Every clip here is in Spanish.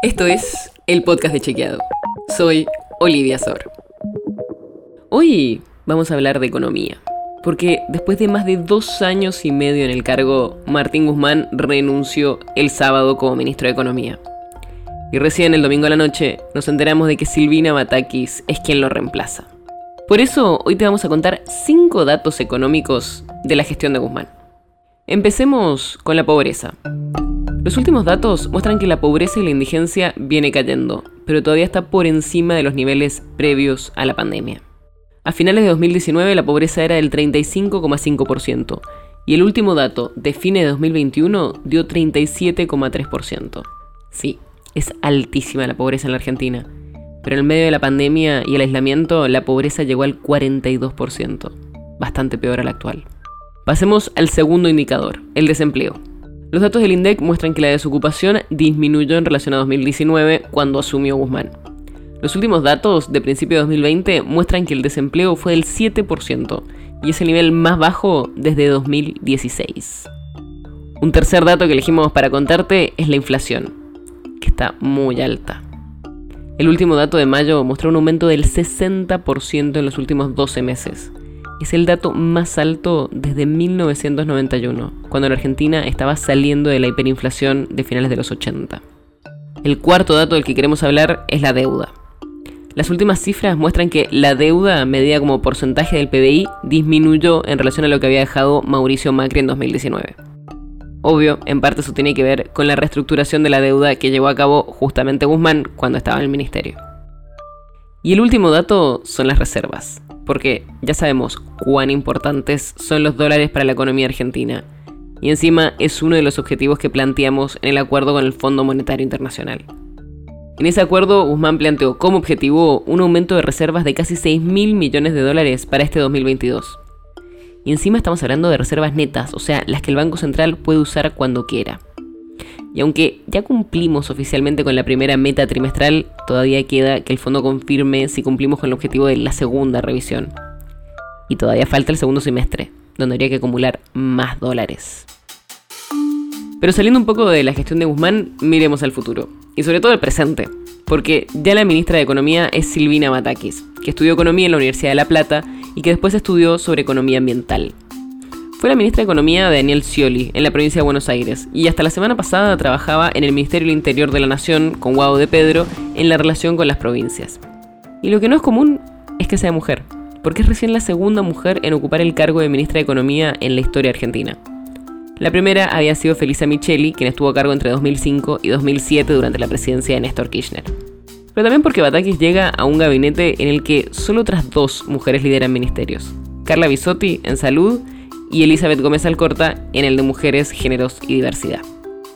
Esto es el podcast de Chequeado. Soy Olivia Sor. Hoy vamos a hablar de economía. Porque después de más de dos años y medio en el cargo, Martín Guzmán renunció el sábado como ministro de Economía. Y recién el domingo a la noche nos enteramos de que Silvina Batakis es quien lo reemplaza. Por eso hoy te vamos a contar cinco datos económicos de la gestión de Guzmán. Empecemos con la pobreza. Los últimos datos muestran que la pobreza y la indigencia viene cayendo, pero todavía está por encima de los niveles previos a la pandemia. A finales de 2019 la pobreza era del 35,5% y el último dato de fines de 2021 dio 37,3%. Sí, es altísima la pobreza en la Argentina, pero en medio de la pandemia y el aislamiento la pobreza llegó al 42%, bastante peor a la actual. Pasemos al segundo indicador, el desempleo. Los datos del INDEC muestran que la desocupación disminuyó en relación a 2019 cuando asumió Guzmán. Los últimos datos de principio de 2020 muestran que el desempleo fue del 7% y es el nivel más bajo desde 2016. Un tercer dato que elegimos para contarte es la inflación, que está muy alta. El último dato de mayo mostró un aumento del 60% en los últimos 12 meses, es el dato más alto desde 1991, cuando la Argentina estaba saliendo de la hiperinflación de finales de los 80. El cuarto dato del que queremos hablar es la deuda. Las últimas cifras muestran que la deuda, medida como porcentaje del PBI, disminuyó en relación a lo que había dejado Mauricio Macri en 2019. Obvio, en parte eso tiene que ver con la reestructuración de la deuda que llevó a cabo justamente Guzmán cuando estaba en el ministerio. Y el último dato son las reservas porque ya sabemos cuán importantes son los dólares para la economía argentina. Y encima es uno de los objetivos que planteamos en el acuerdo con el Fondo Monetario Internacional. En ese acuerdo, Guzmán planteó como objetivo un aumento de reservas de casi 6 mil millones de dólares para este 2022. Y encima estamos hablando de reservas netas, o sea, las que el Banco Central puede usar cuando quiera. Y aunque ya cumplimos oficialmente con la primera meta trimestral, todavía queda que el fondo confirme si cumplimos con el objetivo de la segunda revisión. Y todavía falta el segundo semestre, donde habría que acumular más dólares. Pero saliendo un poco de la gestión de Guzmán, miremos al futuro. Y sobre todo al presente. Porque ya la ministra de Economía es Silvina Matakis, que estudió Economía en la Universidad de La Plata y que después estudió sobre Economía Ambiental. Fue la ministra de Economía de Daniel Scioli en la provincia de Buenos Aires y hasta la semana pasada trabajaba en el Ministerio del Interior de la Nación con Guado de Pedro en la relación con las provincias. Y lo que no es común es que sea mujer, porque es recién la segunda mujer en ocupar el cargo de ministra de Economía en la historia argentina. La primera había sido Felisa Micheli, quien estuvo a cargo entre 2005 y 2007 durante la presidencia de Néstor Kirchner. Pero también porque Batakis llega a un gabinete en el que solo otras dos mujeres lideran ministerios. Carla Bisotti en salud y Elizabeth Gómez Alcorta en el de Mujeres, Géneros y Diversidad.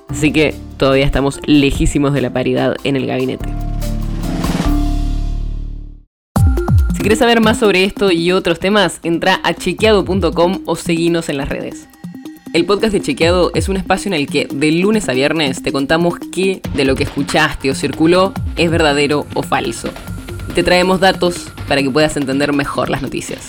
Así que todavía estamos lejísimos de la paridad en el gabinete. Si quieres saber más sobre esto y otros temas, entra a chequeado.com o seguinos en las redes. El podcast de Chequeado es un espacio en el que de lunes a viernes te contamos qué de lo que escuchaste o circuló es verdadero o falso. Te traemos datos para que puedas entender mejor las noticias.